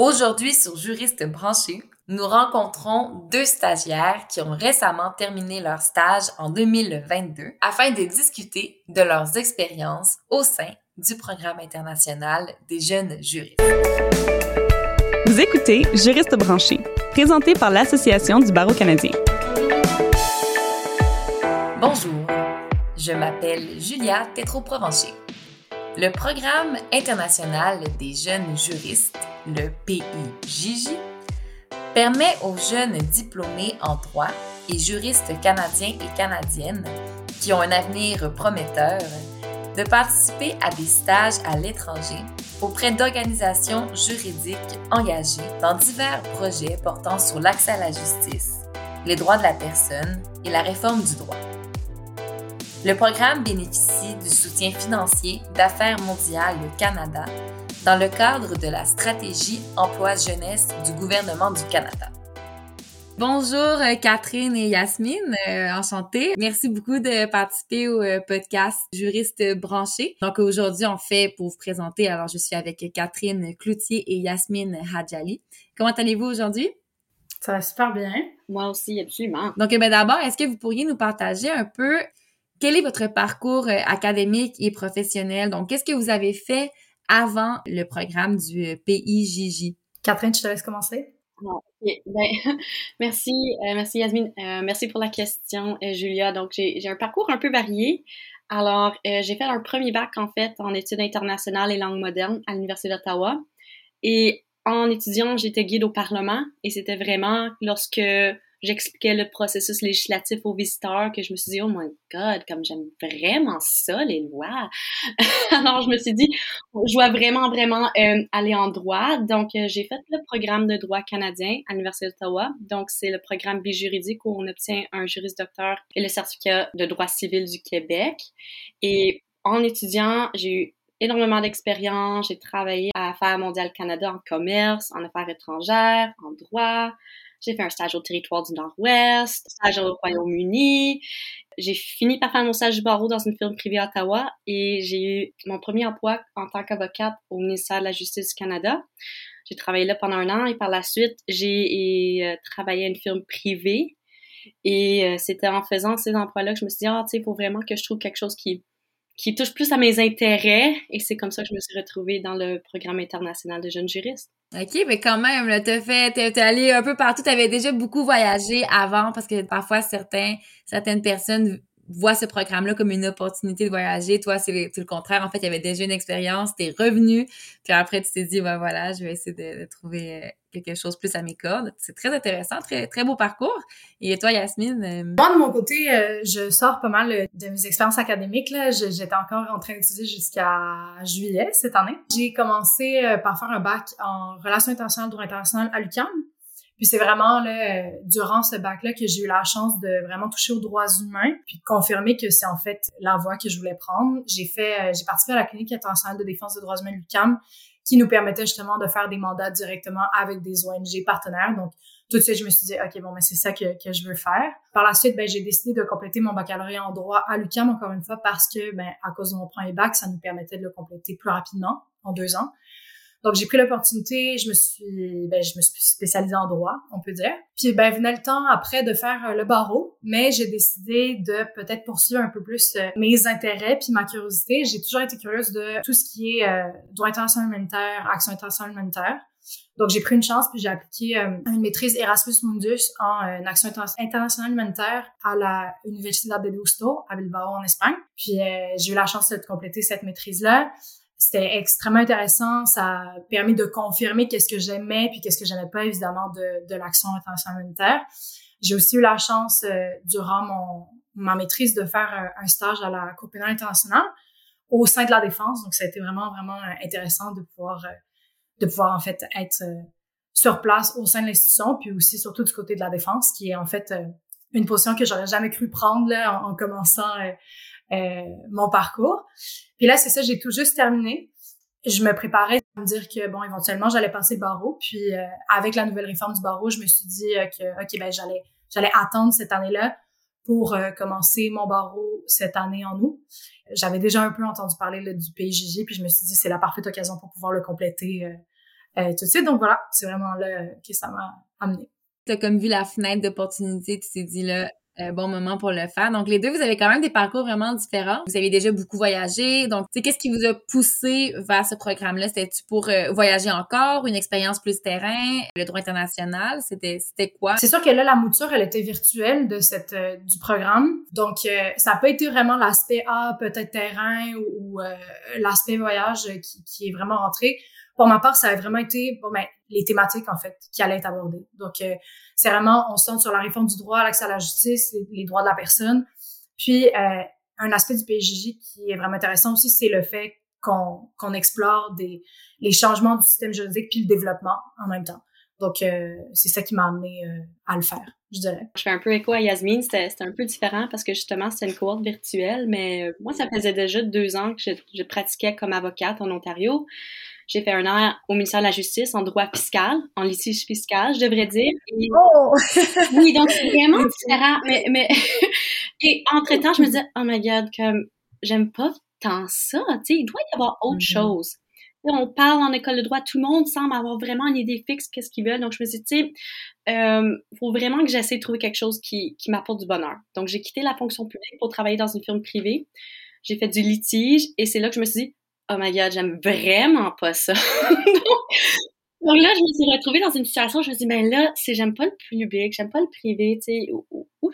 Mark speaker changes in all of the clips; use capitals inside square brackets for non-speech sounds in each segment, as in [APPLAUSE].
Speaker 1: Aujourd'hui, sur Juriste branché, nous rencontrons deux stagiaires qui ont récemment terminé leur stage en 2022 afin de discuter de leurs expériences au sein du programme international des jeunes juristes.
Speaker 2: Vous écoutez Juriste branché, présenté par l'Association du barreau canadien.
Speaker 1: Bonjour, je m'appelle Julia Tétro-Provencher. Le programme international des jeunes juristes, le PIJJ, permet aux jeunes diplômés en droit et juristes canadiens et canadiennes qui ont un avenir prometteur de participer à des stages à l'étranger auprès d'organisations juridiques engagées dans divers projets portant sur l'accès à la justice, les droits de la personne et la réforme du droit. Le programme bénéficie du soutien financier d'Affaires mondiales Canada dans le cadre de la stratégie emploi-jeunesse du gouvernement du Canada. Bonjour euh, Catherine et Yasmine, euh, enchantée. Merci beaucoup de participer au euh, podcast Juriste branché. Donc aujourd'hui, on fait pour vous présenter. Alors je suis avec Catherine Cloutier et Yasmine Hadjali. Comment allez-vous aujourd'hui?
Speaker 3: Ça va super bien.
Speaker 4: Moi aussi, absolument.
Speaker 1: Donc ben, d'abord, est-ce que vous pourriez nous partager un peu quel est votre parcours académique et professionnel? Donc, qu'est-ce que vous avez fait avant le programme du euh, PIJJ?
Speaker 3: Catherine, je te laisse commencer.
Speaker 4: Ben, [LAUGHS] merci, euh, merci Yasmine. merci pour la question, Julia. Donc, j'ai un parcours un peu varié. Alors, j'ai fait un premier bac, en fait, en études internationales et langues modernes à l'Université d'Ottawa. Et en étudiant, j'étais guide au Parlement et c'était vraiment lorsque j'expliquais le processus législatif aux visiteurs que je me suis dit, oh my god, comme j'aime vraiment ça, les lois. [LAUGHS] Alors, je me suis dit, je dois vraiment, vraiment euh, aller en droit. Donc, euh, j'ai fait le programme de droit canadien à l'Université d'Ottawa. Donc, c'est le programme bijuridique où on obtient un juriste docteur et le certificat de droit civil du Québec. Et en étudiant, j'ai eu énormément d'expérience. J'ai travaillé à Affaires mondiales Canada en commerce, en affaires étrangères, en droit. J'ai fait un stage au territoire du Nord-Ouest, stage au Royaume-Uni. J'ai fini par faire mon stage du barreau dans une firme privée à Ottawa et j'ai eu mon premier emploi en tant qu'avocate au ministère de la Justice du Canada. J'ai travaillé là pendant un an et par la suite, j'ai euh, travaillé à une firme privée. Et euh, c'était en faisant ces emplois-là que je me suis dit, ah, tu sais, il faut vraiment que je trouve quelque chose qui, qui touche plus à mes intérêts. Et c'est comme ça que je me suis retrouvée dans le programme international de jeunes juristes.
Speaker 1: OK, mais quand même, t'as fait, t'es, allé un peu partout, t'avais déjà beaucoup voyagé avant parce que parfois certains, certaines personnes voient ce programme-là comme une opportunité de voyager. Toi, c'est le, contraire. En fait, il y avait déjà une expérience, t'es revenu, puis après, tu t'es dit, ben voilà, je vais essayer de, trouver euh, quelque chose plus à mes cordes. C'est très intéressant, très, très beau parcours. Et toi, Yasmine? Euh,
Speaker 3: Moi, de mon côté, euh, je sors pas mal de mes expériences académiques. Là. J'étais encore en train d'étudier jusqu'à juillet cette année. J'ai commencé par faire un bac en relations internationales, droit international à l'UQAM. Puis c'est vraiment là, durant ce bac-là que j'ai eu la chance de vraiment toucher aux droits humains, puis de confirmer que c'est en fait la voie que je voulais prendre. J'ai fait, euh, j'ai participé à la clinique internationale de défense des droits humains l'UQAM, qui nous permettait justement de faire des mandats directement avec des ONG partenaires. Donc tout de suite, je me suis dit, OK, bon, mais c'est ça que, que je veux faire. Par la suite, ben, j'ai décidé de compléter mon baccalauréat en droit à l'UQAM, encore une fois, parce que, ben, à cause de mon premier bac, ça nous permettait de le compléter plus rapidement, en deux ans. Donc j'ai pris l'opportunité, je me suis ben, je me suis spécialisée en droit, on peut dire. Puis ben venait le temps après de faire euh, le barreau, mais j'ai décidé de peut-être poursuivre un peu plus euh, mes intérêts puis ma curiosité. J'ai toujours été curieuse de tout ce qui est euh, droit international humanitaire, action internationale humanitaire. Donc j'ai pris une chance puis j'ai appliqué une maîtrise Erasmus Mundus en action internationale humanitaire à la Universidad de Deusto à Bilbao en Espagne. Puis j'ai eu la chance de compléter cette maîtrise là. C'était extrêmement intéressant. Ça a permis de confirmer qu'est-ce que j'aimais puis qu'est-ce que j'aimais pas, évidemment, de, de l'action internationale humanitaire. J'ai aussi eu la chance, euh, durant mon, ma maîtrise, de faire euh, un, stage à la Cour pénale internationale au sein de la défense. Donc, ça a été vraiment, vraiment euh, intéressant de pouvoir, de pouvoir, en fait, être sur place au sein de l'institution, puis aussi, surtout du côté de la défense, qui est, en fait, une position que j'aurais jamais cru prendre là, en, commençant euh, mon parcours. Puis là, c'est ça, j'ai tout juste terminé. Je me préparais à me dire que, bon, éventuellement, j'allais passer le barreau. Puis euh, avec la nouvelle réforme du barreau, je me suis dit euh, que, OK, ben j'allais j'allais attendre cette année-là pour commencer mon barreau cette année en août. J'avais déjà un peu entendu parler là, du PJJ, puis je me suis dit c'est la parfaite occasion pour pouvoir le compléter tout de suite. Donc voilà, c'est vraiment là que ça m'a amené.
Speaker 1: Tu as comme vu la fenêtre d'opportunité, tu t'es dit là, euh, bon moment pour le faire. Donc, les deux, vous avez quand même des parcours vraiment différents. Vous avez déjà beaucoup voyagé. Donc, sais, qu'est-ce qui vous a poussé vers ce programme-là? C'était-tu pour euh, voyager encore, une expérience plus terrain, le droit international? C'était, c'était quoi?
Speaker 3: C'est sûr que là, la mouture, elle était virtuelle de cette, euh, du programme. Donc, ça n'a pas été vraiment l'aspect, ah, peut-être terrain ou, l'aspect voyage qui, qui est vraiment rentré. Pour ma part, ça a vraiment été, bon, ben, les thématiques, en fait, qui allaient être abordées. Donc, c'est vraiment, on se centre sur la réforme du droit, l'accès à la justice, les, droits de la personne. Puis, euh, un aspect du PJJ qui est vraiment intéressant aussi, c'est le fait qu'on qu'on explore des, les changements du système juridique puis le développement en même temps. Donc, euh, c'est ça qui m'a amené euh, à le faire, je dirais.
Speaker 4: Je fais un peu écho à Yasmine. C'était un peu différent parce que justement, c'était une cohorte virtuelle, mais moi, ça faisait déjà deux ans que je pratiquais comme avocate en Ontario. J'ai fait un an au ministère de la Justice en droit fiscal, en litige fiscal, je devrais dire.
Speaker 3: oh! [LAUGHS]
Speaker 4: oui, donc c'est vraiment [LAUGHS] différent. Mais, mais [LAUGHS] et entre-temps, je me disais, oh my God, comme j'aime pas tant ça. Tu sais, il doit y avoir autre mm-hmm. chose. On parle en école de droit, tout le monde semble avoir vraiment une idée fixe, qu'est-ce qu'ils veulent. Donc, je me suis dit, tu sais, euh, faut vraiment que j'essaie de trouver quelque chose qui, qui m'apporte du bonheur. Donc, j'ai quitté la fonction publique pour travailler dans une firme privée. J'ai fait du litige et c'est là que je me suis dit, oh my god, j'aime vraiment pas ça. [LAUGHS] Donc là, je me suis retrouvée dans une situation, je me suis dit, ben là, si j'aime pas le public, j'aime pas le privé, tu sais, où, où,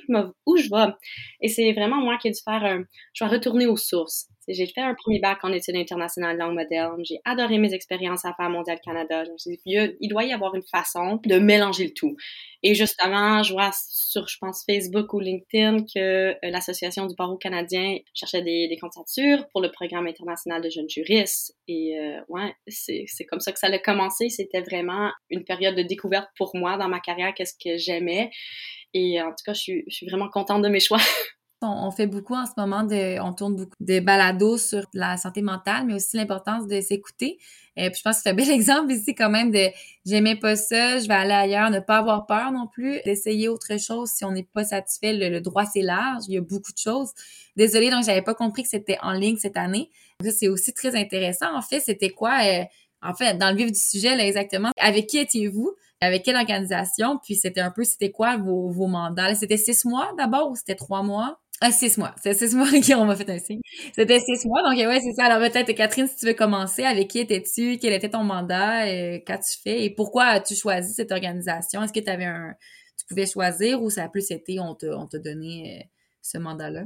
Speaker 4: où je vais? Et c'est vraiment moi qui ai dû faire un, je vais retourner aux sources. J'ai fait un premier bac en études internationales langue moderne. J'ai adoré mes expériences à faire Mondial Canada. Je me suis dit, il doit y avoir une façon de mélanger le tout. Et justement, je vois sur, je pense, Facebook ou LinkedIn que euh, l'Association du barreau canadien cherchait des, candidatures pour le programme international de jeunes juristes. Et euh, ouais, c'est comme ça que ça a commencé. C'était vraiment une période de découverte pour moi dans ma carrière, qu'est-ce que j'aimais. Et en tout cas, je suis vraiment contente de mes choix. [LAUGHS]
Speaker 1: On, fait beaucoup en ce moment de, on tourne beaucoup de balados sur la santé mentale, mais aussi l'importance de s'écouter. Et puis je pense que c'est un bel [LAUGHS] exemple ici quand même de j'aimais pas ça, je vais aller ailleurs, ne pas avoir peur non plus, d'essayer autre chose si on n'est pas satisfait. Le, droit c'est large, il y a beaucoup de choses. Désolée, donc j'avais pas compris que c'était en ligne cette année. Ça c'est aussi très intéressant. En fait, c'était quoi euh, En fait, dans le vif du sujet là exactement, avec qui étiez-vous? Avec quelle organisation, puis c'était un peu, c'était quoi vos, vos mandats? C'était six mois d'abord ou c'était trois mois? Ah, six mois. C'est six mois [LAUGHS] qu'on m'a fait un signe. C'était six mois. Donc, ouais, c'est ça. Alors, peut-être, Catherine, si tu veux commencer, avec qui étais-tu? Quel était ton mandat? Euh, qu'as-tu fait? Et pourquoi as-tu choisi cette organisation? Est-ce que tu avais un, tu pouvais choisir ou ça a plus été, on t'a, on donné euh, ce mandat-là?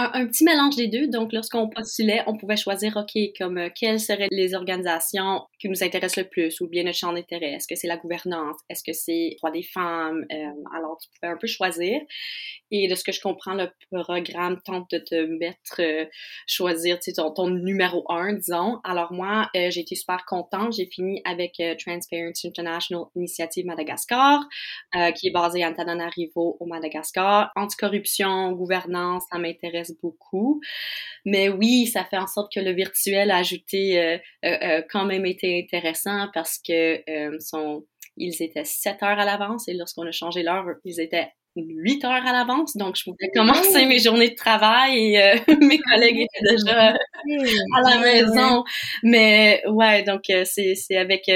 Speaker 4: Un, petit mélange des deux. Donc, lorsqu'on postulait, on pouvait choisir, OK, comme euh, quelles seraient les organisations qui nous intéressent le plus ou bien notre champ d'intérêt. Est-ce que c'est la gouvernance? Est-ce que c'est droit des femmes? Euh, alors, tu pouvais un peu choisir. Et de ce que je comprends, le programme tente de te mettre, euh, choisir ton, ton numéro un, disons. Alors, moi, j'ai été super contente. J'ai fini avec Transparency International Initiative Madagascar, qui est basée à Antananarivo au Madagascar. Anticorruption, gouvernance, ça m'intéresse beaucoup. Mais oui, ça fait en sorte que le virtuel a ajouté euh, euh, euh, quand même été intéressant parce que ils étaient 7 heures à l'avance et lorsqu'on a changé l'heure, ils étaient 8 heures à l'avance, donc je pouvais commencer mes journées de travail et [LAUGHS] mes collègues étaient déjà à la maison. Mais ouais, donc c'est avec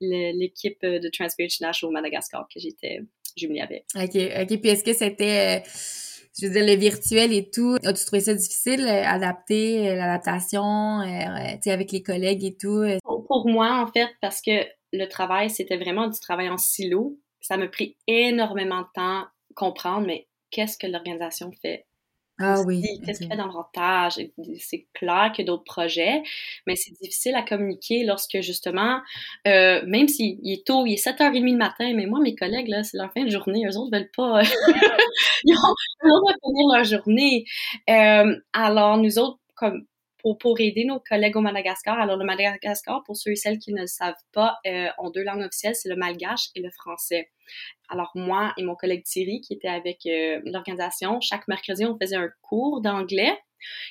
Speaker 4: l'équipe de Transparency National au Madagascar que j'étais jumelée avec.
Speaker 1: OK, OK. Puis est-ce que c'était je veux dire, le virtuel et tout, as-tu trouvé ça difficile, euh, adapter euh, l'adaptation, euh, tu sais, avec les collègues et tout?
Speaker 4: Pour moi, en fait, parce que le travail, c'était vraiment du travail en silo. Ça m'a pris énormément de temps comprendre, mais qu'est-ce que l'organisation fait?
Speaker 1: Ah oui.
Speaker 4: Qu'est-ce qu'il y a d'avantage? C'est clair qu'il y a d'autres projets, mais c'est difficile à communiquer lorsque justement, euh, même s'il est tôt, il est 7h30 le matin, mais moi, mes collègues, là, c'est leur fin de journée, eux autres veulent pas, [LAUGHS] ils ont finir leur journée. Euh, alors, nous autres, comme pour, aider nos collègues au Madagascar. Alors, le Madagascar, pour ceux et celles qui ne le savent pas, euh, ont deux langues officielles, c'est le malgache et le français. Alors, moi et mon collègue Thierry, qui était avec euh, l'organisation, chaque mercredi, on faisait un cours d'anglais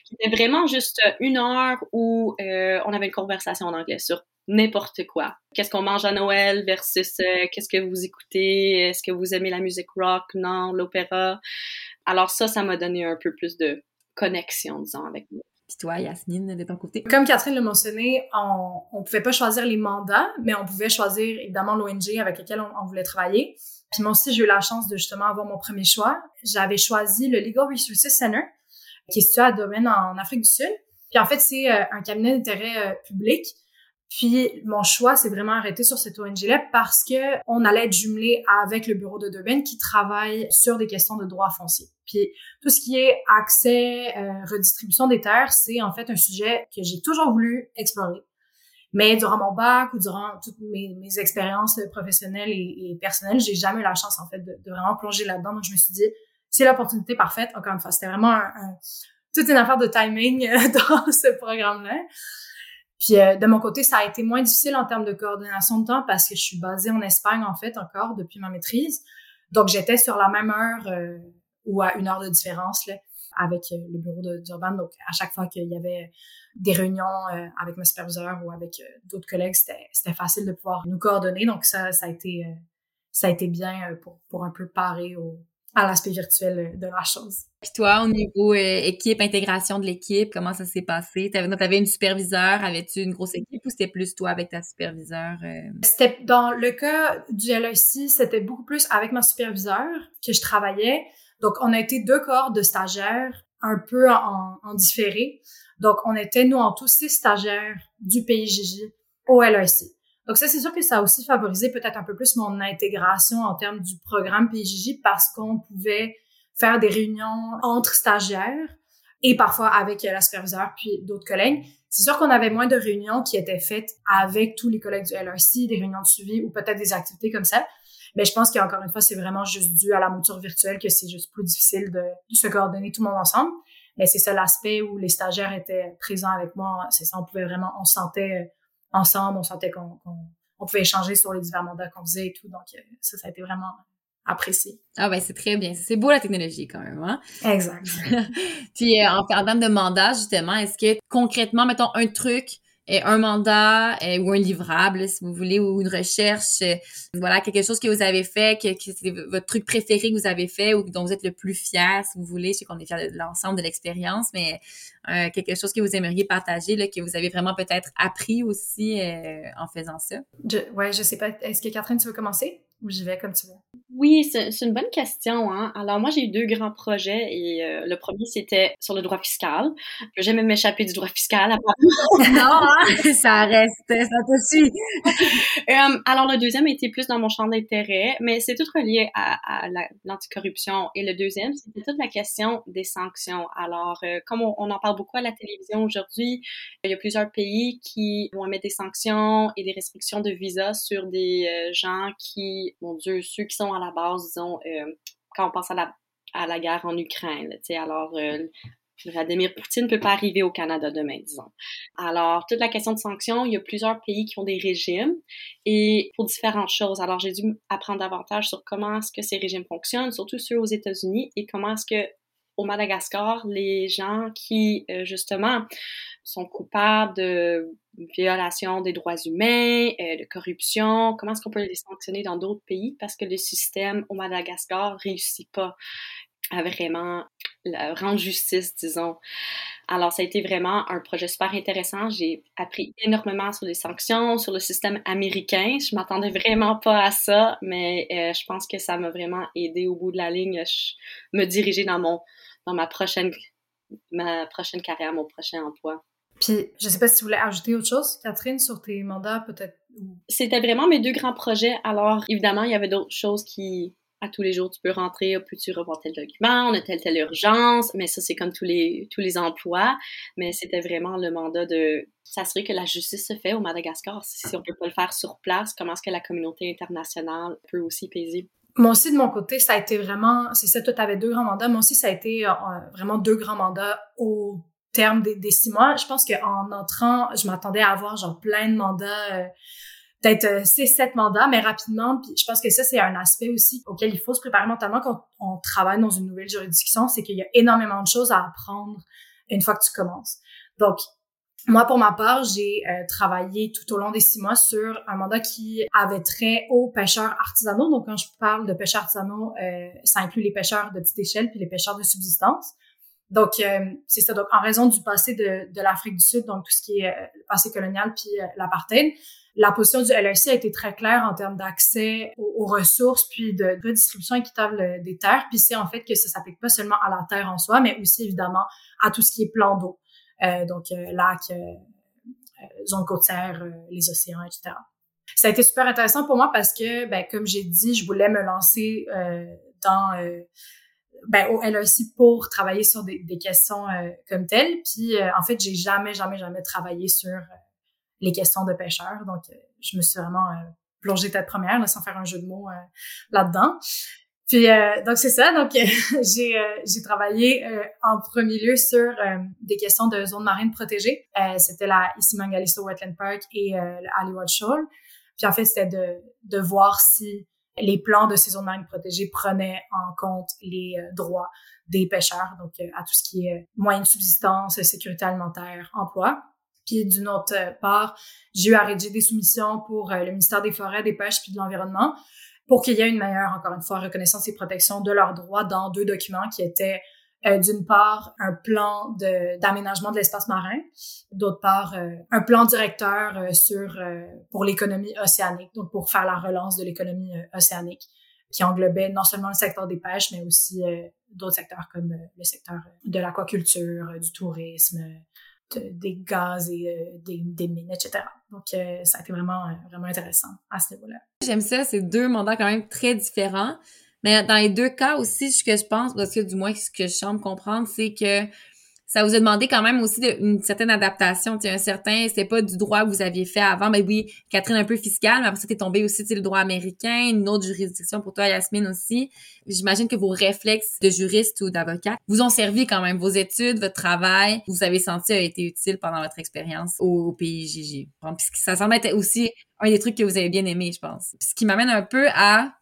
Speaker 4: qui était vraiment juste une heure où euh, on avait une conversation en anglais sur n'importe quoi. Qu'est-ce qu'on mange à Noël versus qu'est-ce que vous écoutez, est-ce que vous aimez la musique rock, non, l'opéra. Alors ça, ça m'a donné un peu plus de connexion, disons, avec nous.
Speaker 1: Puis toi, Yasmine, de ton côté?
Speaker 3: Comme Catherine l'a mentionné, on ne pouvait pas choisir les mandats, mais on pouvait choisir évidemment l'ONG avec lequel on, voulait travailler. Puis moi aussi, j'ai eu la chance de justement avoir mon premier choix. J'avais choisi le Legal Resources Center, qui est situé à Domaine en Afrique du Sud. Puis en fait, c'est euh, un cabinet d'intérêt euh, public puis mon choix s'est vraiment arrêté sur cette ONG-là parce que on allait être jumelé avec le bureau de Durban qui travaille sur des questions de droits fonciers. Puis tout ce qui est accès, euh, redistribution des terres, c'est en fait un sujet que j'ai toujours voulu explorer. Mais durant mon bac ou durant toutes mes, mes expériences professionnelles et, et personnelles, j'ai jamais eu la chance en fait de, de vraiment plonger là-dedans. Donc je me suis dit, c'est l'opportunité parfaite. Encore une fois, c'était vraiment un, toute une affaire de timing [LAUGHS] dans ce programme-là. Puis euh, de mon côté, ça a été moins difficile en termes de coordination de temps parce que je suis basée en Espagne en fait encore depuis ma maîtrise. Donc j'étais sur la même heure euh, ou à une heure de différence là, avec euh, le bureau d'Urban. Donc à chaque fois qu'il y avait des réunions avec mes superviseurs ou avec d'autres collègues, c'était facile de pouvoir nous coordonner. Donc ça, ça a été ça a été bien pour, pour un peu parer au, à l'aspect virtuel de la chose.
Speaker 1: Puis toi, au niveau euh, équipe, intégration de l'équipe, comment ça s'est passé? Tu avais, une superviseur, avais-tu une grosse équipe ou c'était plus toi avec ta superviseure? Euh?
Speaker 3: C'était dans le cas du LIC, c'était beaucoup plus avec ma superviseure que je travaillais. Donc, on a été deux corps de stagiaires un peu en, en différé. Donc, on était, nous, en tous six stagiaires du PIJJ au LIC. Donc ça, c'est sûr que ça a aussi favorisé peut-être un peu plus mon intégration en termes du programme PJJ parce qu'on pouvait faire des réunions entre stagiaires et parfois avec la superviseure puis d'autres collègues. C'est sûr qu'on avait moins de réunions qui étaient faites avec tous les collègues du LRC, des réunions de suivi ou peut-être des activités comme ça. Mais je pense qu'encore une fois, c'est vraiment juste dû à la mouture virtuelle que c'est juste plus difficile de, se coordonner tout le monde ensemble. Mais c'est ça l'aspect où les stagiaires étaient présents avec moi. C'est ça, on pouvait vraiment, on sentait ensemble, on sentait qu'on on pouvait échanger sur les divers mandats qu'on faisait et tout. Donc, euh, ça, ça a été vraiment apprécié.
Speaker 1: Ah ben c'est très bien. C'est beau la technologie quand même, hein?
Speaker 3: Exact. [LAUGHS]
Speaker 1: Puis euh, en, termes de mandat, justement, est-ce que concrètement, mettons un truc un mandat ou un livrable, si vous voulez, ou une recherche, euh, voilà, quelque chose que vous avez fait, que, que c'est votre truc préféré que vous avez fait ou dont vous êtes le plus fier, si vous voulez. Je sais qu'on est fier de l'ensemble de l'expérience, mais euh, quelque chose que vous aimeriez partager, là, que vous avez vraiment peut-être appris aussi euh, en faisant ça.
Speaker 3: Je, ouais, je sais pas. Est-ce que Catherine, tu veux commencer? Ou j'y vais comme tu veux?
Speaker 4: Oui, c'est une bonne question. Hein? Alors moi, j'ai eu deux grands projets et euh, le premier, c'était sur le droit fiscal. J'aime m'échapper du droit fiscal. [LAUGHS]
Speaker 1: non, hein? [LAUGHS] ça reste, ça te suit. [LAUGHS]
Speaker 4: Euh, alors le deuxième était plus dans mon champ d'intérêt, mais c'est tout relié à, à l'anticorruption. Et le deuxième, c'était toute la question des sanctions. Alors, euh, comme on, on, en parle beaucoup à la télévision aujourd'hui, il y a plusieurs pays qui vont mettre des sanctions et des restrictions de visa sur des gens qui mon Dieu, ceux qui sont à la base, disons, euh, quand on pense à la, guerre en Ukraine, tu sais, alors euh, Vladimir Poutine ne peut pas arriver au Canada demain, disons. Alors, toute la question de sanctions, il y a plusieurs pays qui ont des régimes et pour différentes choses. Alors, j'ai dû apprendre davantage sur comment est-ce que ces régimes fonctionnent, surtout ceux aux États-Unis et comment est-ce que au Madagascar, les gens qui, euh, justement, sont coupables de violation des droits humains, euh, de corruption, comment est-ce qu'on peut les sanctionner dans d'autres pays? Parce que le système au Madagascar réussit pas à vraiment rendre justice, disons. Alors, ça a été vraiment un projet super intéressant. J'ai appris énormément sur les sanctions, sur le système américain. Je m'attendais vraiment pas à ça, mais euh, je pense que ça m'a vraiment aidé au bout de la ligne, je, me diriger dans mon, dans ma prochaine, ma prochaine carrière, mon prochain emploi.
Speaker 3: Puis, je sais pas si tu voulais ajouter autre chose, Catherine, sur tes mandats, peut-être.
Speaker 4: C'était vraiment mes deux grands projets. Alors, évidemment, il y avait d'autres choses qui, tous les jours, tu peux rentrer, peux-tu revoir tel document, on a telle, telle urgence, mais ça, c'est comme tous les, tous les emplois. Mais c'était vraiment le mandat de s'assurer que la justice se fait au Madagascar. Si on peut pas le faire sur place, comment est-ce que la communauté internationale peut aussi payer?
Speaker 3: Moi aussi, de mon côté, ça a été vraiment, c'est ça, toi, t'avais deux grands mandats. Moi aussi, ça a été euh, vraiment deux grands mandats au terme des, six mois. Je pense qu'en entrant, je m'attendais à avoir genre plein de mandats, euh, peut-être euh, six, sept mandats, mais rapidement. Puis je pense que ça, c'est un aspect aussi auquel il faut se préparer mentalement quand on travaille dans une nouvelle juridiction, c'est qu'il y a énormément de choses à apprendre une fois que tu commences. Donc, moi, pour ma part, j'ai euh, travaillé tout au long des six mois sur un mandat qui avait trait aux pêcheurs artisanaux. Donc, quand je parle de pêcheurs artisanaux, ça inclut les pêcheurs de petite échelle puis les pêcheurs de subsistance. Donc, c'est ça. Donc, en raison du passé de, de l'Afrique du Sud, donc tout ce qui est le passé colonial puis l'apartheid, la position du LRC a été très claire en termes d'accès aux, ressources puis de redistribution équitable des terres. Puis c'est en fait que ça s'applique pas seulement à la terre en soi, mais aussi évidemment à tout ce qui est plan d'eau, euh, donc euh, lac, euh, euh zone côtière, euh, les océans, etc. Ça a été super intéressant pour moi parce que, ben, comme j'ai dit, je voulais me lancer dans ben, au LRC pour travailler sur des, des questions comme telles. Puis en fait, j'ai jamais, jamais, jamais travaillé sur les questions de pêcheurs. Donc, euh, je me suis vraiment euh, plongée tête première, là, sans faire un jeu de mots euh, là-dedans. Puis donc c'est ça. Donc [LAUGHS] j'ai j'ai travaillé en premier lieu sur des questions de zones marines protégées. c'était la Isimangaliso Wetland Park et le Hollywood Shoal. Puis en fait c'était de de voir si les plans de ces zones marines protégées prenaient en compte les droits des pêcheurs, donc à tout ce qui est moyens de subsistance, sécurité alimentaire, emploi. Puis d'une autre part, j'ai eu à rédiger des soumissions pour euh, le ministère des Forêts, des Pêches puis de l'Environnement pour qu'il y ait une meilleure, encore une fois, reconnaissance et protection de leurs droits dans deux documents qui étaient euh, d'une part un plan d'aménagement de, l'espace marin, d'autre part euh, un plan directeur sur pour l'économie océanique, donc pour faire la relance de l'économie océanique, qui englobait non seulement le secteur des pêches, mais aussi d'autres secteurs comme le secteur de l'aquaculture, du tourisme, des gaz et euh, des, des, mines, etc. Donc, euh, ça a été vraiment, euh, vraiment intéressant à ce niveau-là.
Speaker 1: J'aime ça, c'est deux mandats quand même très différents. Mais dans les deux cas aussi, ce que je pense, parce que du moins ce que je semble comprendre, c'est que ça vous a demandé quand même aussi une certaine adaptation, un certain, c'était pas du droit que vous aviez fait avant, mais oui, Catherine un peu fiscale, mais après ça t'es tombé aussi, le droit américain, une autre juridiction pour toi, Yasmine aussi. J'imagine que vos réflexes de juriste ou d'avocat vous ont servi quand même, vos études, votre travail, vous avez senti a été utile pendant votre expérience au, pays PIJJ. Puisque ça semble être aussi un des trucs que vous avez bien aimé, je pense. Ce qui m'amène un peu à,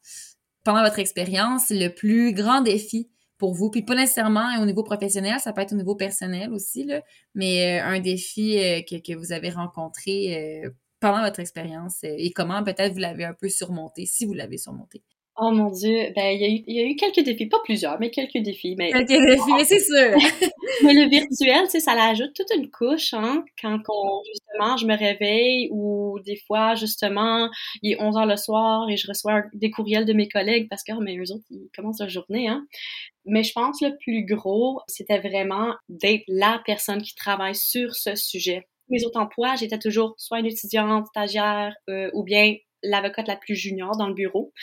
Speaker 1: pendant votre expérience, le plus grand défi pour vous. Puis pas nécessairement au niveau professionnel, ça peut être au niveau personnel aussi, là, mais euh, un défi euh, que, que, vous avez rencontré euh, pendant votre expérience et comment peut-être vous l'avez un peu surmonté, si vous l'avez surmonté.
Speaker 4: Oh mon Dieu, ben il y, a eu, il y a eu quelques défis, pas plusieurs, mais quelques défis. Mais...
Speaker 1: Quelques défis, mais c'est sûr. [LAUGHS]
Speaker 4: mais le virtuel, tu sais, ça l'ajoute toute une couche, hein, quand on, justement je me réveille ou des fois justement il est 11 heures le soir et je reçois des courriels de mes collègues parce que oh, mais eux autres ils commencent leur journée, hein. Mais je pense le plus gros, c'était vraiment d'être la personne qui travaille sur ce sujet. Mes autres emplois, j'étais toujours soit une étudiante, stagiaire euh, ou bien l'avocate la plus junior dans le bureau.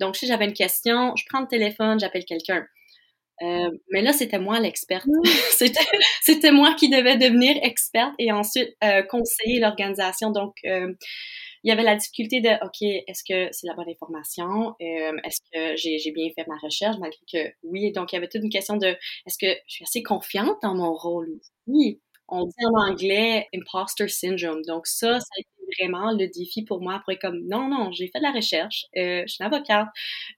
Speaker 4: Donc, si j'avais une question, je prends le téléphone, j'appelle quelqu'un. Euh, mais là, c'était moi l'experte. [LAUGHS] c'était, moi qui devais devenir experte et ensuite euh, conseiller l'organisation. Donc, euh, il y avait la difficulté de, OK, est-ce que c'est la bonne information? Est-ce que j'ai, bien fait ma recherche? Malgré que oui. Donc, il y avait toute une question de, est-ce que je suis assez confiante dans mon rôle? Aussi? On dit en anglais imposter syndrome. Donc, ça, ça a été vraiment le défi pour moi pour être comme non, non, j'ai fait de la recherche, euh, je suis une avocate,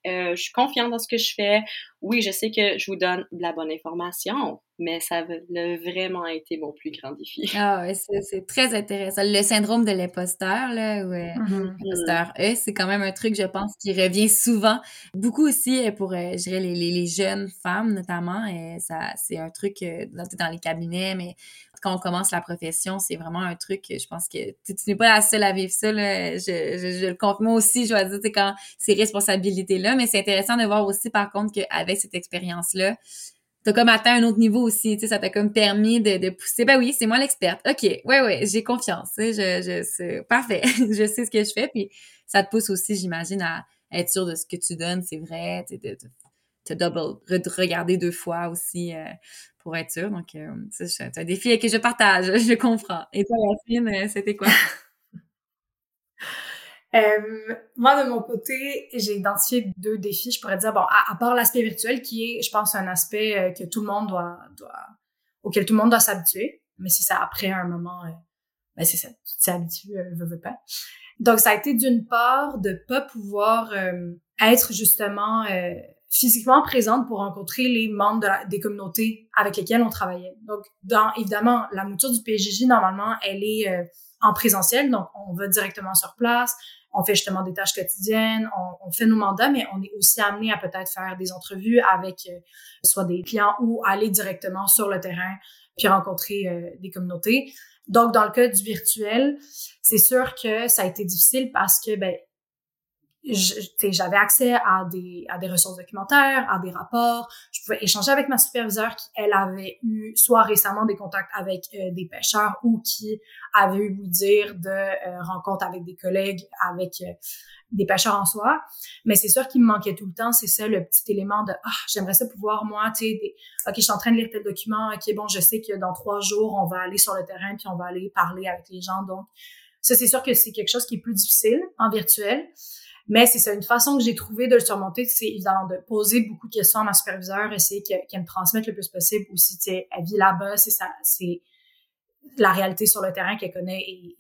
Speaker 4: euh, je suis confiante dans ce que je fais. Oui, je sais que je vous donne de la bonne information, mais ça a vraiment été mon plus grand défi. [LAUGHS]
Speaker 1: Ah ouais, c'est très intéressant. Le syndrome de l'imposteur, là, ouais. Mm-hmm. L'imposteur E, c'est quand même un truc, je pense, qui revient souvent. Beaucoup aussi euh, pour, je dirais, les, les, jeunes femmes, notamment. Et ça, c'est un truc dans, dans les cabinets, mais quand on commence la profession, c'est vraiment un truc, je pense que tu, n'es pas la seule à vivre ça. Je, le compte moi aussi, je vais dire, quand ces responsabilités-là, mais c'est intéressant de voir aussi, par contre, qu'avec cette expérience-là, t'as comme atteint un autre niveau aussi, tu sais, ça t'a comme permis de, pousser. Ben oui, c'est moi l'experte. OK, ouais, ouais, j'ai confiance. Je, je, c'est parfait. [LAUGHS] je sais ce que je fais. Puis ça te pousse aussi, j'imagine, à être sûr de ce que tu donnes, c'est vrai, de, te double, regarder deux fois aussi euh, pour être sûr. Donc, euh, c'est un défi que je partage, [LAUGHS] je comprends. Et toi, Yasmine, euh, c'était quoi? [LAUGHS] [LAUGHS]
Speaker 3: Euh, moi, de mon côté, j'ai identifié deux défis. Je pourrais dire, bon, à, part l'aspect virtuel, qui est, je pense, un aspect que tout le monde doit, doit auquel tout le monde doit s'habituer. Mais c'est ça, après un moment, ben c'est ça, tu t'habitues, veux, veux pas. Donc, ça a été d'une part de pas pouvoir être justement physiquement présente pour rencontrer les membres des communautés avec lesquelles on travaillait. Donc, dans, évidemment, la mouture du PJJ, normalement, elle est euh, en présentiel, donc on va directement sur place. on fait justement des tâches quotidiennes, on, fait nos mandats, mais on est aussi amené à peut-être faire des entrevues avec euh, soit des clients ou aller directement sur le terrain puis rencontrer euh, des communautés. Donc, dans le cas du virtuel, c'est sûr que ça a été difficile parce que, ben, j'avais accès à des, à des ressources documentaires, à des rapports. Je pouvais échanger avec ma superviseure qui, elle, avait eu soit récemment des contacts avec euh, des pêcheurs ou qui avait eu, oui dire, de euh, rencontres avec des collègues, avec euh, des pêcheurs en soi. Mais c'est sûr qu'il me manquait tout le temps, c'est ça, le petit élément de, ah, j'aimerais ça pouvoir, moi, tu sais, OK, je suis en train de lire tel document, OK, bon, je sais que dans trois jours, on va aller sur le terrain puis on va aller parler avec les gens. Donc, ça, c'est sûr que c'est quelque chose qui est plus difficile en virtuel. Mais c'est ça, une façon que j'ai trouvé de le surmonter, c'est évidemment de poser beaucoup de questions à ma superviseure, essayer qu'elle me transmette le plus possible aussi, tu sais, elle vit là-bas, c'est ça, c'est la réalité sur le terrain qu'elle connaît est,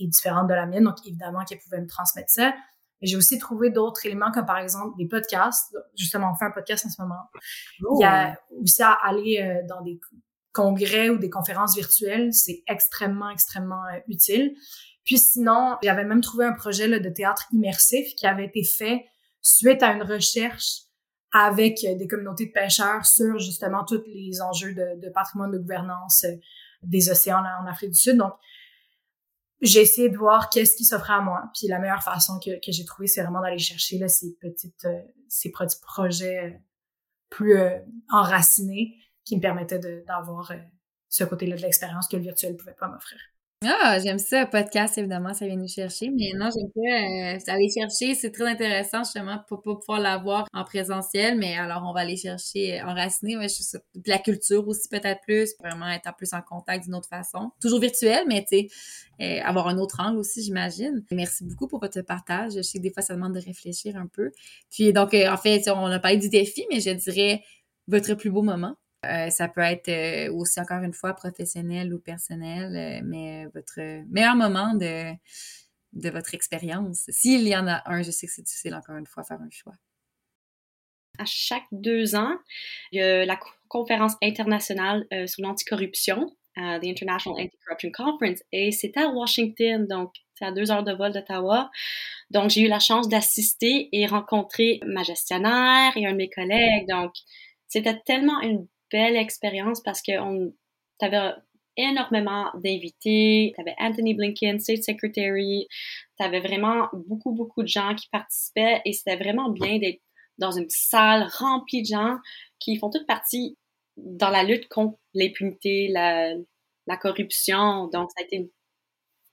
Speaker 3: est, différente de la mienne, donc évidemment qu'elle pouvait me transmettre ça. Mais j'ai aussi trouvé d'autres éléments comme par exemple des podcasts. Justement, on fait un podcast en ce moment. Il y a oh. aussi à aller euh, dans des congrès ou des conférences virtuelles, c'est extrêmement, extrêmement euh, utile. Puis sinon, j'avais même trouvé un projet là, de théâtre immersif qui avait été fait suite à une recherche avec euh, des communautés de pêcheurs sur justement tous les enjeux de, patrimoine de gouvernance euh, des océans en Afrique du Sud. Donc, j'ai essayé de voir qu'est-ce qui s'offrait à moi. Puis la meilleure façon que, j'ai trouvé, c'est vraiment d'aller chercher là, ces petites, euh, ces petits projets plus enracinés qui me permettaient d'avoir ce côté-là de l'expérience que le virtuel pouvait pas m'offrir.
Speaker 1: Ah, j'aime ça, podcast, évidemment, ça vient nous chercher. Mais non, j'aime pas euh, aller chercher. C'est très intéressant, justement, pour pas pouvoir l'avoir en présentiel. Mais alors, on va aller chercher enraciner. Ouais, je la culture aussi, peut-être plus, vraiment être plus en contact d'une autre façon. Toujours virtuel, mais tu sais, euh, avoir un autre angle aussi, j'imagine. Merci beaucoup pour votre partage. Je sais que des fois, ça demande de réfléchir un peu. Puis, donc, euh, en fait, on a parlé du défi, mais je dirais votre plus beau moment. Euh, ça peut être euh, aussi, encore une fois, professionnel ou personnel, euh, mais votre meilleur moment de, de votre expérience. S'il y en a un, je sais que c'est difficile, encore une fois, faire un choix.
Speaker 4: À chaque deux ans, il y a la conférence internationale sur l'anticorruption, the International Anti-Corruption Conference, et c'était à Washington, donc c'est à deux heures de vol d'Ottawa. Donc, j'ai eu la chance d'assister et rencontrer ma gestionnaire et un de mes collègues. Donc, c'était tellement une belle expérience parce que on, t'avais énormément d'invités. Tu avais Anthony Blinken, State Secretary. Tu avais vraiment beaucoup, beaucoup de gens qui participaient et c'était vraiment bien d'être dans une salle remplie de gens qui font toute partie dans la lutte contre l'impunité, la, la corruption. Donc, ça a été une,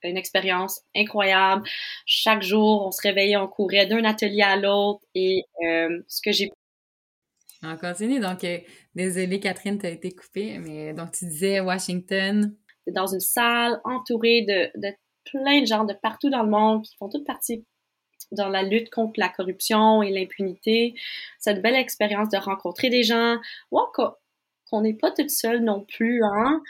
Speaker 4: une expérience incroyable. Chaque jour, on se réveillait, on courait d'un atelier à l'autre et euh, ce que j'ai
Speaker 1: on continue. Donc, euh, désolée, Catherine, t'as été coupée, mais donc tu disais Washington.
Speaker 4: Dans une salle entourée de, de plein de gens de partout dans le monde qui font toute partie dans la lutte contre la corruption et l'impunité. C'est une belle expérience de rencontrer des gens. Wow, qu'on n'est pas toute seule non plus, hein.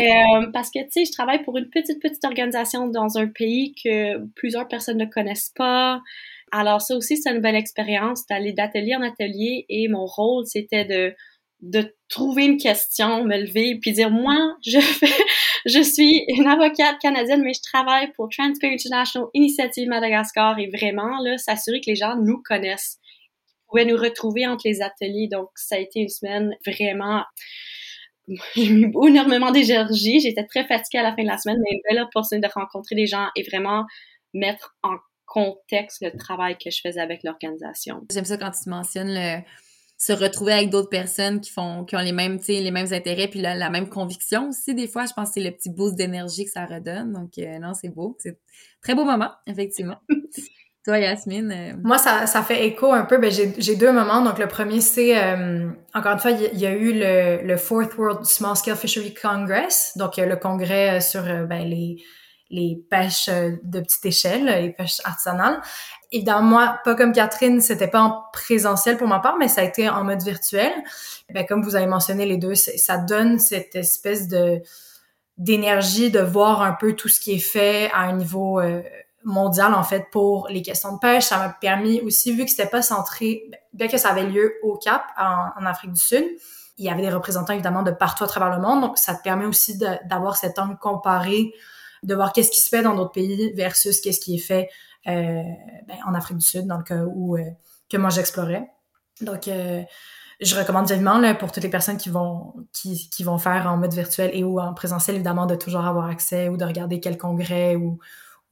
Speaker 4: Euh, parce que, tu sais, je travaille pour une petite, petite organisation dans un pays que plusieurs personnes ne connaissent pas. Alors ça aussi, c'est une belle expérience d'aller d'atelier en atelier et mon rôle, c'était de de trouver une question, me lever, puis dire moi, je [LAUGHS] je suis une avocate canadienne, mais je travaille pour Transparent International Initiative Madagascar et vraiment s'assurer que les gens nous connaissent, pouvaient nous retrouver entre les ateliers. Donc ça a été une semaine vraiment [LAUGHS] j'ai mis énormément d'énergie, j'étais très fatiguée à la fin de la semaine, mais une belle opportunité de rencontrer des gens et vraiment mettre en contexte le travail que je faisais avec l'organisation.
Speaker 1: J'aime ça quand tu mentionnes le se retrouver avec d'autres personnes qui font qui ont les mêmes les mêmes intérêts puis la, même conviction aussi des fois. Je pense que c'est le petit boost d'énergie que ça redonne. Donc euh, non c'est beau. C'est très beau moment effectivement. [LAUGHS] Toi Yasmine euh,
Speaker 3: moi ça, ça fait écho un peu. Ben j'ai deux moments. Donc le premier c'est euh, encore une fois il y, a eu le, le Fourth World Small Scale Fishery Congress. Donc le congrès sur ben, les les pêches euh, de petite échelle, les pêches artisanales. Évidemment, moi, pas comme Catherine, c'était pas en présentiel pour ma part, mais ça a été en mode virtuel. Ben, comme vous avez mentionné les deux, ça donne cette espèce de d'énergie de voir un peu tout ce qui est fait à un niveau euh, mondial en fait pour les questions de pêche. Ça m'a permis aussi, vu que c'était pas centré, bien que ça avait lieu au Cap en, en, Afrique du Sud, il y avait des représentants évidemment de partout à travers le monde, donc ça te permet aussi d'avoir cet angle comparé de voir qu'est-ce qui se fait dans d'autres pays versus qu'est-ce qui est fait ben, en Afrique du Sud, dans le cas où que moi j'explorais. Donc, je recommande vivement là, pour toutes les personnes qui vont qui, qui vont faire en mode virtuel et ou en présentiel, évidemment, de toujours avoir accès ou de regarder quel congrès ou,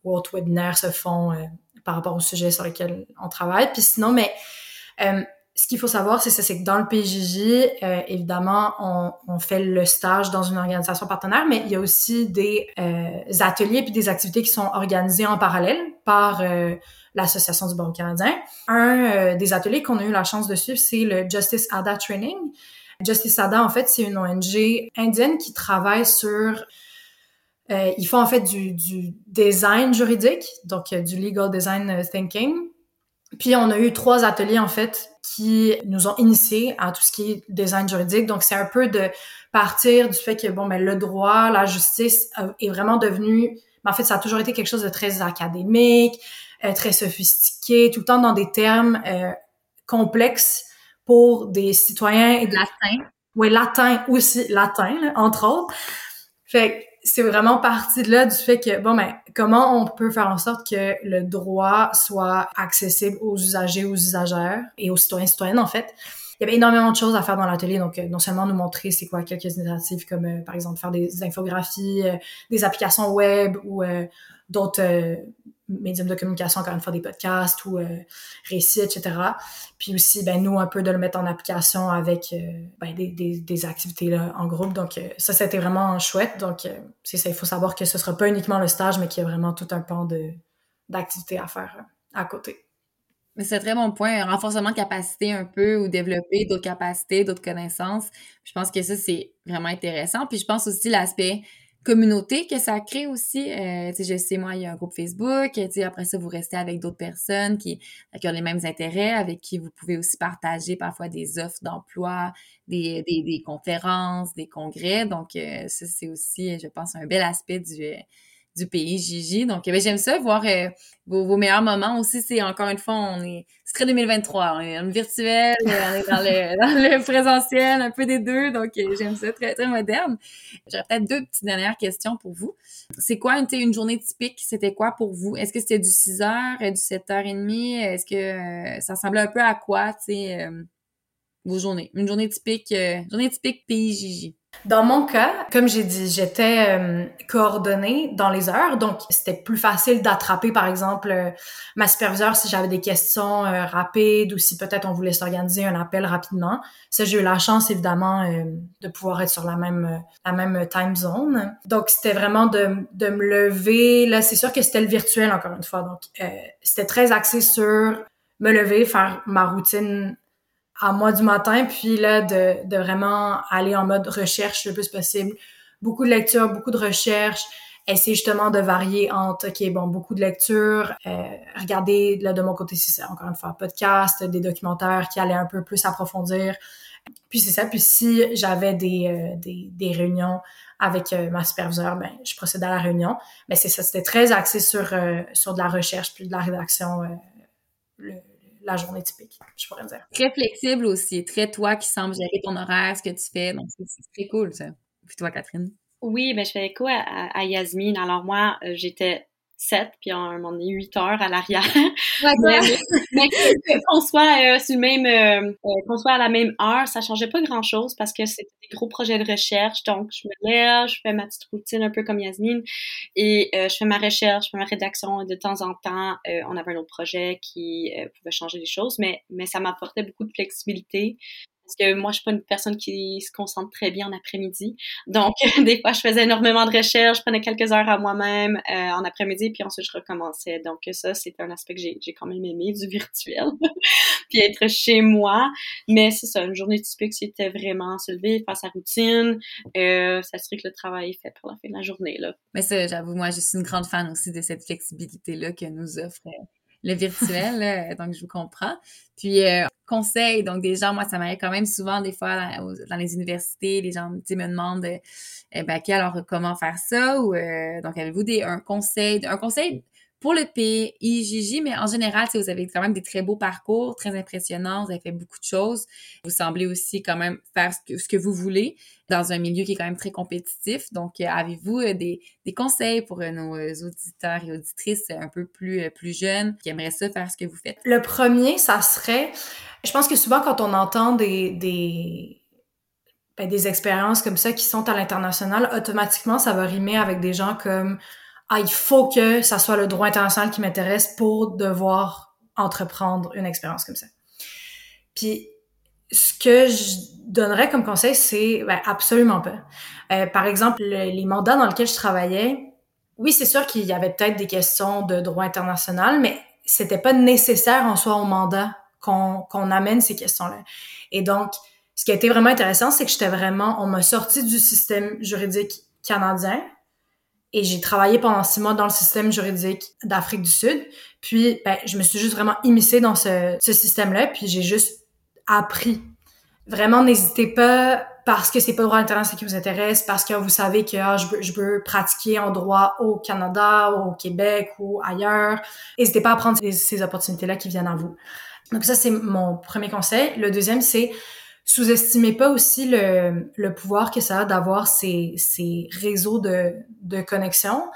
Speaker 3: ou autres webinaires se font par rapport au sujet sur lequel on travaille. Puis sinon, mais euh, ce qu'il faut savoir, c'est que dans le PJJ, euh, évidemment, on, on, fait le stage dans une organisation partenaire, mais il y a aussi des euh, ateliers puis des activités qui sont organisées en parallèle par euh, l'Association du Barreau canadien. Un euh, des ateliers qu'on a eu la chance de suivre, c'est le Justice ADA Training. Justice ADA, en fait, c'est une ONG indienne qui travaille sur euh, ils font en fait du, du design juridique, donc du legal design thinking. Puis on a eu trois ateliers en fait qui nous ont initiés à tout ce qui est design juridique. Donc c'est un peu de partir du fait que bon ben le droit, la justice euh, est vraiment devenu, ben, en fait ça a toujours été quelque chose de très académique, euh, très sophistiqué, tout le temps dans des termes euh, complexes pour des citoyens et
Speaker 1: latin.
Speaker 3: Oui, latin aussi, latin entre autres. Fait c'est vraiment parti de là du fait que bon ben comment on peut faire en sorte que le droit soit accessible aux usagers, aux usagères et aux citoyens citoyennes en fait? Il y avait énormément de choses à faire dans l'atelier, donc euh, non seulement nous montrer c'est quoi quelques initiatives comme euh, par exemple faire des infographies, euh, des applications web ou d'autres médiums de communication, encore une fois des podcasts ou euh, récits, etc. Puis aussi, ben nous, un peu de le mettre en application avec euh, ben, des, des, activités là, en groupe. Donc euh, ça, c'était vraiment chouette. Donc c'est ça, il faut savoir que ce sera pas uniquement le stage, mais qu'il y a vraiment tout un pan d'activités à faire à côté.
Speaker 1: C'est un très bon point, un renforcement de capacité un peu ou développer d'autres capacités, d'autres connaissances. Je pense que ça, c'est vraiment intéressant. Puis je pense aussi l'aspect communauté que ça crée aussi. Euh, je sais, moi, il y a un groupe Facebook. Après ça, vous restez avec d'autres personnes qui, qui, ont les mêmes intérêts, avec qui vous pouvez aussi partager parfois des offres d'emploi, des, des, des, conférences, des congrès. Donc, euh, ça, c'est aussi, je pense, un bel aspect du, du pays Gigi. Donc, ben, j'aime ça, voir euh, vos, vos, meilleurs moments aussi. C'est encore une fois, on est, c'est très 2023. On est dans le virtuel, on est dans le, [LAUGHS] dans le présentiel, un peu des deux. Donc, euh, j'aime ça, très, très moderne. J'aurais peut-être deux petites dernières questions pour vous. C'est quoi une, une journée typique? C'était quoi pour vous? Est-ce que c'était du 6 h, du 7h30? Est-ce que ça ressemblait un peu à quoi, tu sais, vos journées? Une journée typique, journée typique pays Gigi.
Speaker 3: Dans mon cas, comme j'ai dit, j'étais euh, coordonnée dans les heures, donc c'était plus facile d'attraper, par exemple, euh, ma superviseure si j'avais des questions euh, rapides ou si peut-être on voulait s'organiser un appel rapidement. Ça, j'ai eu la chance, évidemment, de pouvoir être sur la même la même time zone. Donc, c'était vraiment de, de me lever. Là, c'est sûr que c'était le virtuel, encore une fois. Donc, c'était très axé sur me lever, faire ma routine à moi du matin, puis là, de, de vraiment aller en mode recherche le plus possible. Beaucoup de lecture, beaucoup de recherche, essayer justement de varier entre, OK, bon, beaucoup de lecture, euh, regarder, là, de mon côté, c'est encore une fois, podcast, des documentaires qui allaient un peu plus approfondir. Puis c'est ça. Puis si j'avais des, euh, des, des, réunions avec euh, ma superviseure, ben, je procédais à la réunion. Mais c'est ça, c'était très axé sur, sur de la recherche, puis de la rédaction, le, la journée typique, je pourrais dire.
Speaker 1: Très flexible aussi, très toi qui semble gérer ton horaire, ce que tu fais, donc c'est très cool ça. Puis toi, Catherine?
Speaker 4: Oui, ben je fais écho à, à Yasmine? Alors moi, euh, j'étais 7, puis moment donné 8 heures à l'arrière. [LAUGHS] mais, mais qu'on soit euh, sur le même euh, euh, qu'on soit à la même heure, ça changeait pas grand chose parce que c'était des gros projets de recherche. Donc je me lève, je fais ma petite routine un peu comme Yasmine et je fais ma recherche, je fais ma rédaction et de temps en temps on avait un autre projet qui pouvait changer les choses, mais mais ça m'apportait beaucoup de flexibilité parce que moi, je suis pas une personne qui se concentre très bien en après-midi. Donc, [LAUGHS] des fois, je faisais énormément de recherches, je prenais quelques heures à moi-même euh, en après-midi, puis ensuite, je recommençais. Donc, ça, c'est un aspect que j'ai quand même aimé, du [LAUGHS] virtuel, [LAUGHS] puis être chez moi. Mais c'est ça, une journée typique, c'était vraiment se lever, faire sa routine, euh, s'assurer que le travail est fait pour la fin de la journée. Là.
Speaker 1: Mais ça, j'avoue, moi, je suis une grande fan aussi de cette flexibilité-là que nous offre euh, le virtuel, [LAUGHS] donc je vous comprends. Puis euh, conseil, donc des gens, moi ça m'arrive quand même souvent des fois dans, les universités, les gens me demandent eh ben, alors comment faire ça ou euh, donc avez-vous des un conseil, un conseil pour le PIJJ, mais en général, vous avez quand même des très beaux parcours, très impressionnants, vous avez fait beaucoup de choses. Vous semblez aussi quand même faire ce que, vous voulez dans un milieu qui est quand même très compétitif. Donc, euh, avez-vous euh, des, des, conseils pour euh, nos auditeurs et auditrices un peu plus, plus jeunes qui aimeraient ça faire ce que vous faites?
Speaker 3: Le premier, ça serait, je pense que souvent quand on entend des, des ben, des expériences comme ça qui sont à l'international, automatiquement, ça va rimer avec des gens comme ah, il faut que ça soit le droit international qui m'intéresse pour devoir entreprendre une expérience comme ça. Puis, ce que je donnerais comme conseil, c'est ben, absolument pas. Euh, par exemple, les mandats dans lesquels je travaillais, oui, c'est sûr qu'il y avait peut-être des questions de droit international, mais c'était pas nécessaire en soi au mandat qu'on qu'on amène ces questions-là. Et donc, ce qui a été vraiment intéressant, c'est que j'étais vraiment, on m'a sorti du système juridique canadien, et j'ai travaillé pendant six mois dans le système juridique d'Afrique du Sud. Puis, ben, je me suis juste vraiment immiscée dans ce, ce système-là, puis j'ai juste appris. Vraiment, n'hésitez pas, parce que c'est pas le droit international qui vous intéresse, parce que vous savez que ah, je, veux, je veux pratiquer en droit au Canada, au Québec ou ailleurs. N'hésitez pas à prendre ces, ces opportunités-là qui viennent à vous. Donc ça, c'est mon premier conseil. Le deuxième, c'est sous-estimez pas aussi le, le, pouvoir que ça a d'avoir ces, ces réseaux de, de connexion.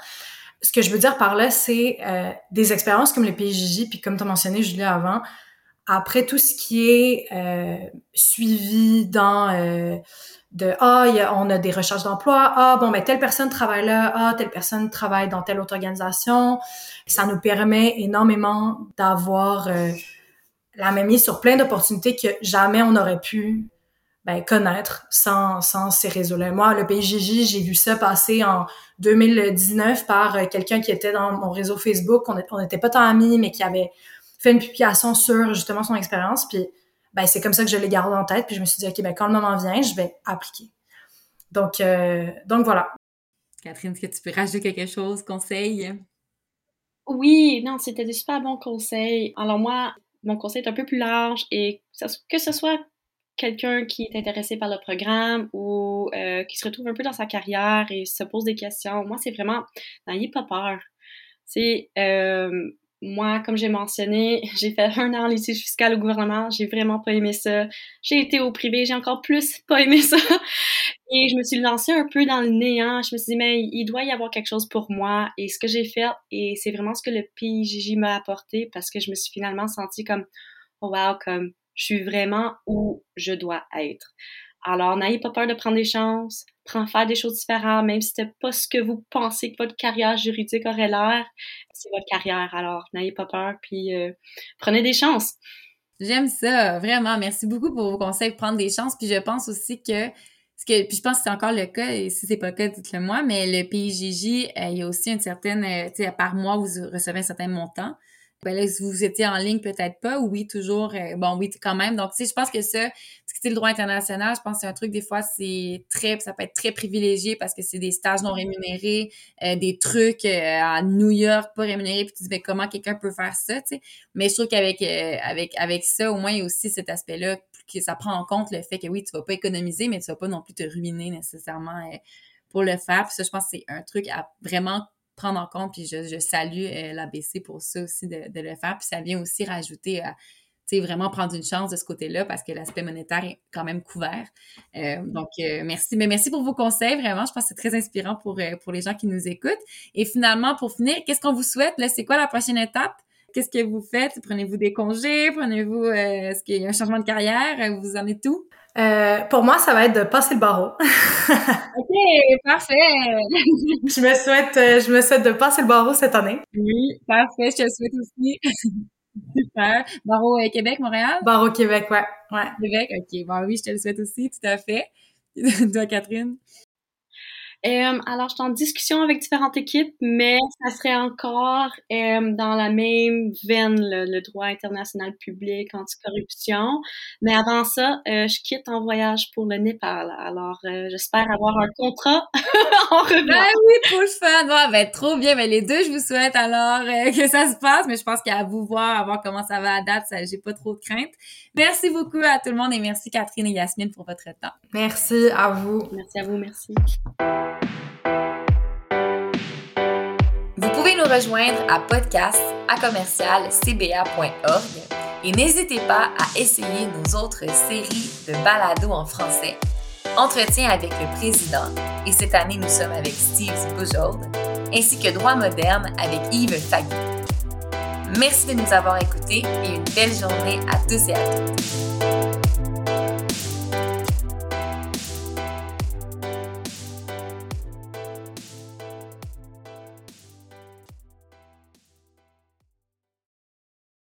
Speaker 3: Ce que je veux dire par là, c'est euh, des expériences comme les PJJ, puis comme tu as mentionné, Julia, avant, après tout ce qui est euh, suivi dans euh, de ah on a des recherches d'emploi. Ah bon mais telle personne travaille là. Ah telle personne travaille dans telle autre organisation ça nous permet énormément d'avoir euh, la même mise sur plein d'opportunités que jamais on aurait pu ben, connaître sans, sans ces réseaux-là. Moi, le PJJ, j'ai vu ça passer en 2019 par euh, quelqu'un qui était dans mon réseau Facebook. On n'était pas tant amis, mais qui avait fait une publication sur justement son expérience. Puis, ben, c'est comme ça que je l'ai gardé en tête. Puis, je me suis dit, OK, ben, quand le moment vient, je vais appliquer. Donc, euh, donc voilà.
Speaker 1: Catherine, est-ce que tu peux rajouter quelque chose, conseil?
Speaker 4: Oui, non, c'était des super bons conseils. Alors moi, mon conseil est un peu plus large et que ce soit quelqu'un qui est intéressé par le programme ou euh, qui se retrouve un peu dans sa carrière et se pose des questions, moi, c'est vraiment, n'ayez pas peur. C'est, euh, moi, comme j'ai mentionné, [LAUGHS] j'ai fait un an en litige fiscal au gouvernement, j'ai vraiment pas aimé ça. J'ai été au privé, j'ai encore plus [LAUGHS] pas aimé ça. Et je me suis lancée un peu dans le néant. Je me suis dit, mais il doit y avoir quelque chose pour moi. Et ce que j'ai fait, et c'est vraiment ce que le PJJ m'a apporté parce que je me suis finalement sentie comme, oh wow, comme je suis vraiment où je dois être. Alors, n'ayez pas peur de prendre des chances, prendre faire des choses différentes, même si c'était pas ce que vous pensez que votre carrière juridique aurait l'air, c'est votre carrière. Alors, n'ayez pas peur, puis euh, prenez des chances.
Speaker 1: J'aime ça, vraiment. Merci beaucoup pour vos conseils, prendre des chances. Puis je pense aussi que que, puis je pense que c'est encore le cas, et si c'est pas le cas, dites-le moi, mais le PIJJ, euh, il y a aussi une certaine, euh, tu sais, par mois, vous recevez un certain montant. Ben là, si vous étiez en ligne, peut-être pas. Oui, toujours. Euh, bon, oui, quand même. Donc, tu sais, je pense que ça, c'est le droit international, je pense que c'est un truc, des fois, c'est très, ça peut être très privilégié parce que c'est des stages non rémunérés, des trucs à New York pas rémunérés, puis tu dis, ben, comment quelqu'un peut faire ça, tu sais? Mais je trouve qu'avec, avec, avec ça, au moins, il y a aussi cet aspect-là que ça prend en compte le fait que oui, tu vas pas économiser, mais tu vas pas non plus te ruiner nécessairement euh, pour le faire. Puis ça, je pense que c'est un truc à vraiment prendre en compte. Puis je, salue euh, l'ABC pour ça aussi de, le faire. Puis ça vient aussi rajouter à tu sais, vraiment prendre une chance de ce côté-là parce que l'aspect monétaire est quand même couvert. Euh, donc, merci. Mais merci pour vos conseils, vraiment. Je pense que c'est très inspirant pour, pour les gens qui nous écoutent. Et finalement, pour finir, qu'est-ce qu'on vous souhaite? Là, c'est quoi la prochaine étape? Qu'est-ce que vous faites? Prenez-vous des congés? Prenez-vous, euh, est-ce qu'il y a un changement de carrière? Vous en êtes tout?
Speaker 3: Euh, pour moi, ça va être de passer le barreau. [LAUGHS]
Speaker 1: ok, parfait. [LAUGHS]
Speaker 3: je me souhaite, euh, je me souhaite de passer le barreau cette année.
Speaker 1: Oui, parfait. Je te le souhaite aussi. [LAUGHS] Super. Barreau Québec, Montréal?
Speaker 3: Barreau Québec, ouais. ouais.
Speaker 1: Québec, ok. Bon, oui, je te le souhaite aussi, tout à fait. Toi, Catherine?
Speaker 4: Euh, alors, je suis en discussion avec différentes équipes, mais ça serait encore euh, dans la même veine, le, droit international public, anticorruption. Mais avant ça, euh, je quitte en voyage pour le Népal. Alors, euh, j'espère avoir un contrat [LAUGHS] en revenant.
Speaker 1: Ben oui, pour le fun! Ouais, ben, trop bien. Ben, les deux, je vous souhaite alors euh, que ça se passe, mais je pense qu'à vous voir, à voir comment ça va à date, ça, j'ai pas trop de crainte. Merci beaucoup à tout le monde et merci Catherine et Yasmine pour votre temps.
Speaker 3: Merci à vous.
Speaker 4: Merci à vous, merci.
Speaker 1: Nous rejoindre à podcast à commercial et n'hésitez pas à essayer nos autres séries de balados en français. Entretien avec le président, et cette année nous sommes avec Steve Bujold, ainsi que Droit moderne avec Yves Fagui. Merci de nous avoir écoutés et une belle journée à tous et à toutes.